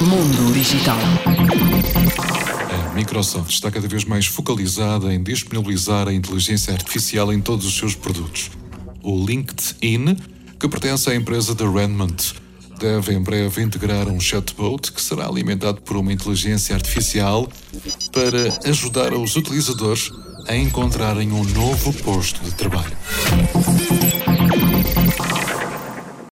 Mundo Digital. A Microsoft está cada vez mais focalizada em disponibilizar a inteligência artificial em todos os seus produtos. O LinkedIn, que pertence à empresa da Redmond, deve em breve integrar um chatbot que será alimentado por uma inteligência artificial para ajudar os utilizadores a encontrarem um novo posto de trabalho.